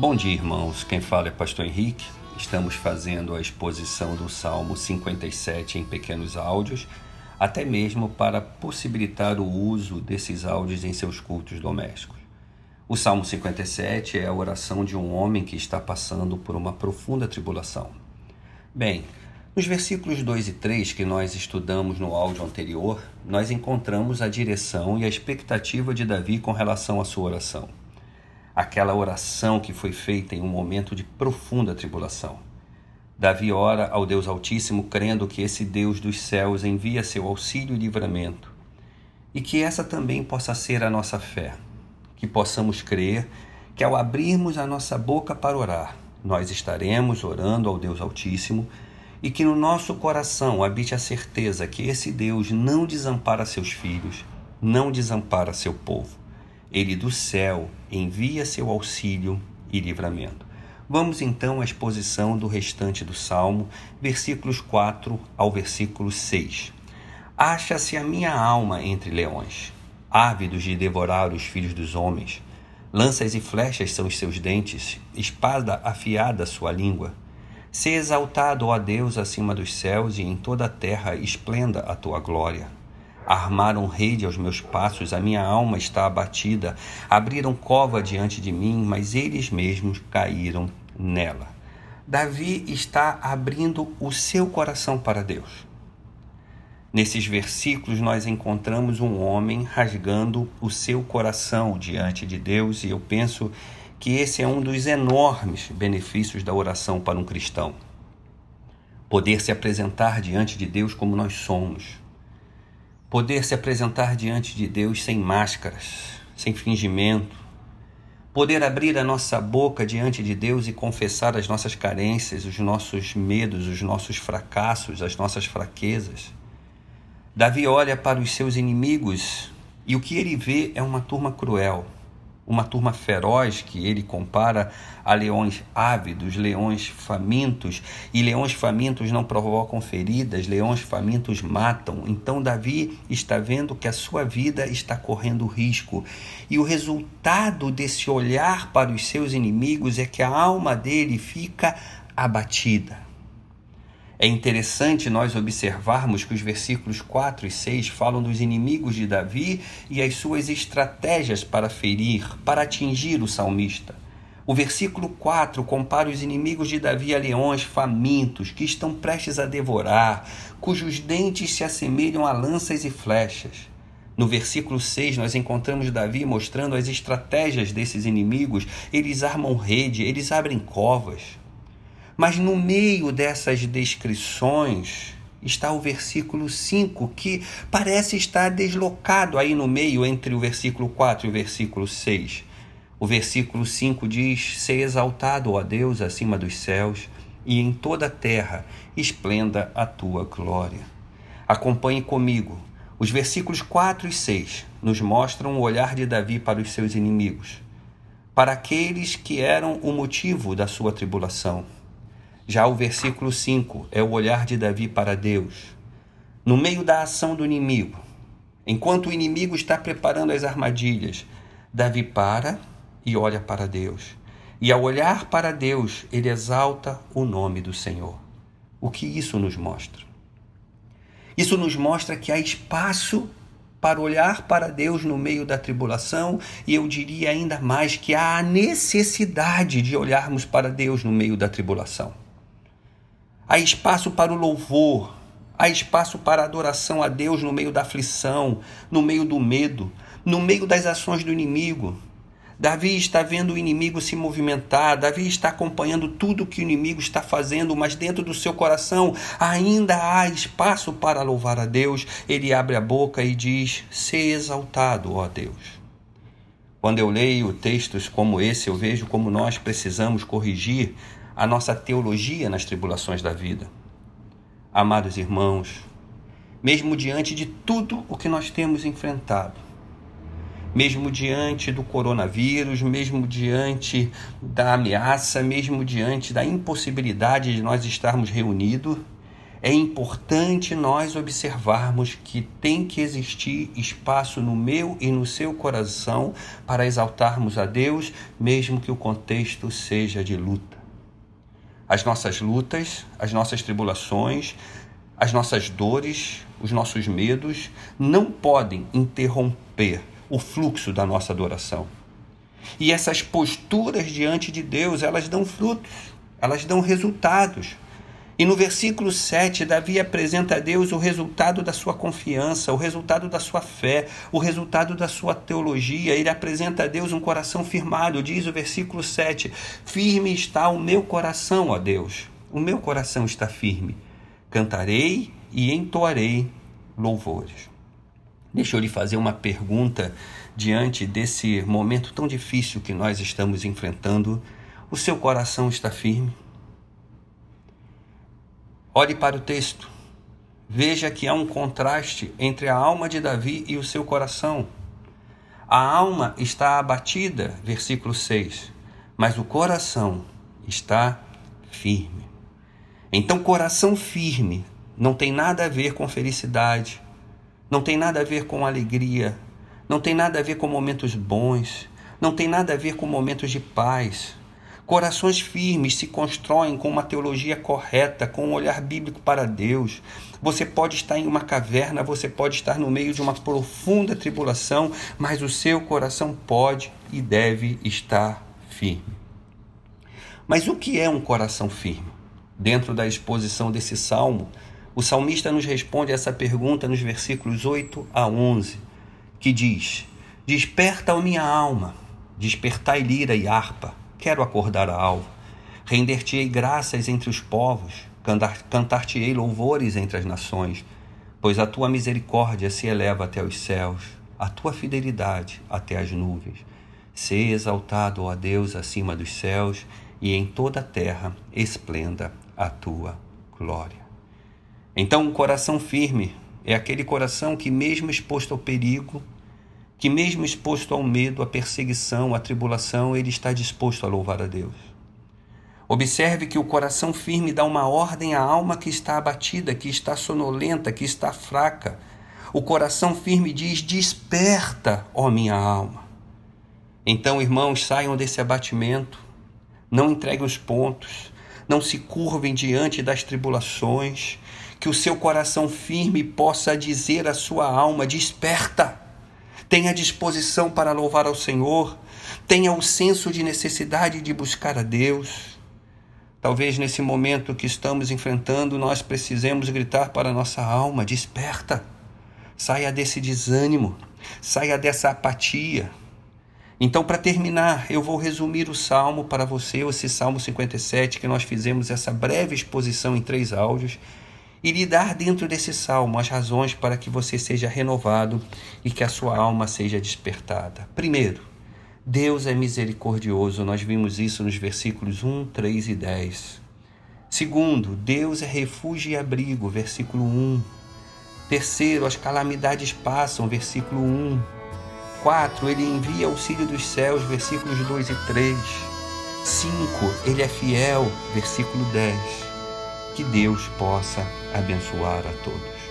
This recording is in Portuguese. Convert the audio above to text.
Bom dia, irmãos. Quem fala é Pastor Henrique. Estamos fazendo a exposição do Salmo 57 em pequenos áudios, até mesmo para possibilitar o uso desses áudios em seus cultos domésticos. O Salmo 57 é a oração de um homem que está passando por uma profunda tribulação. Bem, nos versículos 2 e 3 que nós estudamos no áudio anterior, nós encontramos a direção e a expectativa de Davi com relação à sua oração. Aquela oração que foi feita em um momento de profunda tribulação. Davi ora ao Deus Altíssimo, crendo que esse Deus dos céus envia seu auxílio e livramento, e que essa também possa ser a nossa fé, que possamos crer que ao abrirmos a nossa boca para orar, nós estaremos orando ao Deus Altíssimo e que no nosso coração habite a certeza que esse Deus não desampara seus filhos, não desampara seu povo. Ele do céu envia seu auxílio e livramento. Vamos então à exposição do restante do salmo, versículos 4 ao versículo 6. Acha-se a minha alma entre leões, ávidos de devorar os filhos dos homens. Lanças e flechas são os seus dentes, espada afiada sua língua. Se exaltado, ó Deus, acima dos céus e em toda a terra esplenda a tua glória. Armaram rede aos meus passos, a minha alma está abatida. Abriram cova diante de mim, mas eles mesmos caíram nela. Davi está abrindo o seu coração para Deus. Nesses versículos, nós encontramos um homem rasgando o seu coração diante de Deus, e eu penso que esse é um dos enormes benefícios da oração para um cristão. Poder se apresentar diante de Deus como nós somos. Poder se apresentar diante de Deus sem máscaras, sem fingimento. Poder abrir a nossa boca diante de Deus e confessar as nossas carências, os nossos medos, os nossos fracassos, as nossas fraquezas. Davi olha para os seus inimigos e o que ele vê é uma turma cruel uma turma feroz que ele compara a leões ávidos, leões famintos, e leões famintos não provocam feridas, leões famintos matam. Então Davi está vendo que a sua vida está correndo risco, e o resultado desse olhar para os seus inimigos é que a alma dele fica abatida. É interessante nós observarmos que os versículos 4 e 6 falam dos inimigos de Davi e as suas estratégias para ferir, para atingir o salmista. O versículo 4 compara os inimigos de Davi a leões famintos que estão prestes a devorar, cujos dentes se assemelham a lanças e flechas. No versículo 6, nós encontramos Davi mostrando as estratégias desses inimigos. Eles armam rede, eles abrem covas. Mas no meio dessas descrições está o versículo 5, que parece estar deslocado aí no meio entre o versículo 4 e o versículo 6. O versículo 5 diz: Ser exaltado, ó Deus, acima dos céus, e em toda a terra esplenda a tua glória. Acompanhe comigo. Os versículos 4 e 6 nos mostram o olhar de Davi para os seus inimigos, para aqueles que eram o motivo da sua tribulação já o versículo 5 é o olhar de Davi para Deus. No meio da ação do inimigo, enquanto o inimigo está preparando as armadilhas, Davi para e olha para Deus. E ao olhar para Deus, ele exalta o nome do Senhor. O que isso nos mostra? Isso nos mostra que há espaço para olhar para Deus no meio da tribulação, e eu diria ainda mais que há a necessidade de olharmos para Deus no meio da tribulação. Há espaço para o louvor, há espaço para a adoração a Deus no meio da aflição, no meio do medo, no meio das ações do inimigo. Davi está vendo o inimigo se movimentar, Davi está acompanhando tudo que o inimigo está fazendo, mas dentro do seu coração ainda há espaço para louvar a Deus. Ele abre a boca e diz: Se exaltado, ó Deus. Quando eu leio textos como esse, eu vejo como nós precisamos corrigir a nossa teologia nas tribulações da vida. Amados irmãos, mesmo diante de tudo o que nós temos enfrentado, mesmo diante do coronavírus, mesmo diante da ameaça, mesmo diante da impossibilidade de nós estarmos reunidos, é importante nós observarmos que tem que existir espaço no meu e no seu coração para exaltarmos a Deus, mesmo que o contexto seja de luta. As nossas lutas, as nossas tribulações, as nossas dores, os nossos medos não podem interromper o fluxo da nossa adoração. E essas posturas diante de Deus, elas dão frutos, elas dão resultados. E no versículo 7, Davi apresenta a Deus o resultado da sua confiança, o resultado da sua fé, o resultado da sua teologia. Ele apresenta a Deus um coração firmado. Diz o versículo 7: Firme está o meu coração, ó Deus. O meu coração está firme. Cantarei e entoarei louvores. Deixa eu lhe fazer uma pergunta diante desse momento tão difícil que nós estamos enfrentando. O seu coração está firme? Olhe para o texto. Veja que há um contraste entre a alma de Davi e o seu coração. A alma está abatida, versículo 6, mas o coração está firme. Então, coração firme não tem nada a ver com felicidade, não tem nada a ver com alegria, não tem nada a ver com momentos bons, não tem nada a ver com momentos de paz, Corações firmes se constroem com uma teologia correta, com um olhar bíblico para Deus. Você pode estar em uma caverna, você pode estar no meio de uma profunda tribulação, mas o seu coração pode e deve estar firme. Mas o que é um coração firme? Dentro da exposição desse salmo, o salmista nos responde essa pergunta nos versículos 8 a 11, que diz: Desperta a minha alma, despertai lira e harpa Quero acordar a alva. Render-te-ei graças entre os povos, cantar-te-ei louvores entre as nações, pois a tua misericórdia se eleva até os céus, a tua fidelidade até as nuvens. Se exaltado, ó Deus, acima dos céus, e em toda a terra esplenda a tua glória. Então, um coração firme é aquele coração que, mesmo exposto ao perigo, que, mesmo exposto ao medo, à perseguição, à tribulação, ele está disposto a louvar a Deus. Observe que o coração firme dá uma ordem à alma que está abatida, que está sonolenta, que está fraca. O coração firme diz: Desperta, ó minha alma. Então, irmãos, saiam desse abatimento, não entreguem os pontos, não se curvem diante das tribulações, que o seu coração firme possa dizer à sua alma: Desperta tenha disposição para louvar ao Senhor, tenha o senso de necessidade de buscar a Deus. Talvez nesse momento que estamos enfrentando, nós precisemos gritar para a nossa alma: desperta, saia desse desânimo, saia dessa apatia. Então, para terminar, eu vou resumir o salmo para você, esse Salmo 57, que nós fizemos essa breve exposição em três áudios e lhe dar dentro desse salmo as razões para que você seja renovado e que a sua alma seja despertada. Primeiro, Deus é misericordioso, nós vimos isso nos versículos 1, 3 e 10. Segundo, Deus é refúgio e abrigo, versículo 1. Terceiro, as calamidades passam, versículo 1. 4. Ele envia auxílio dos céus, versículos 2 e 3. 5. Ele é fiel, versículo 10 que Deus possa abençoar a todos.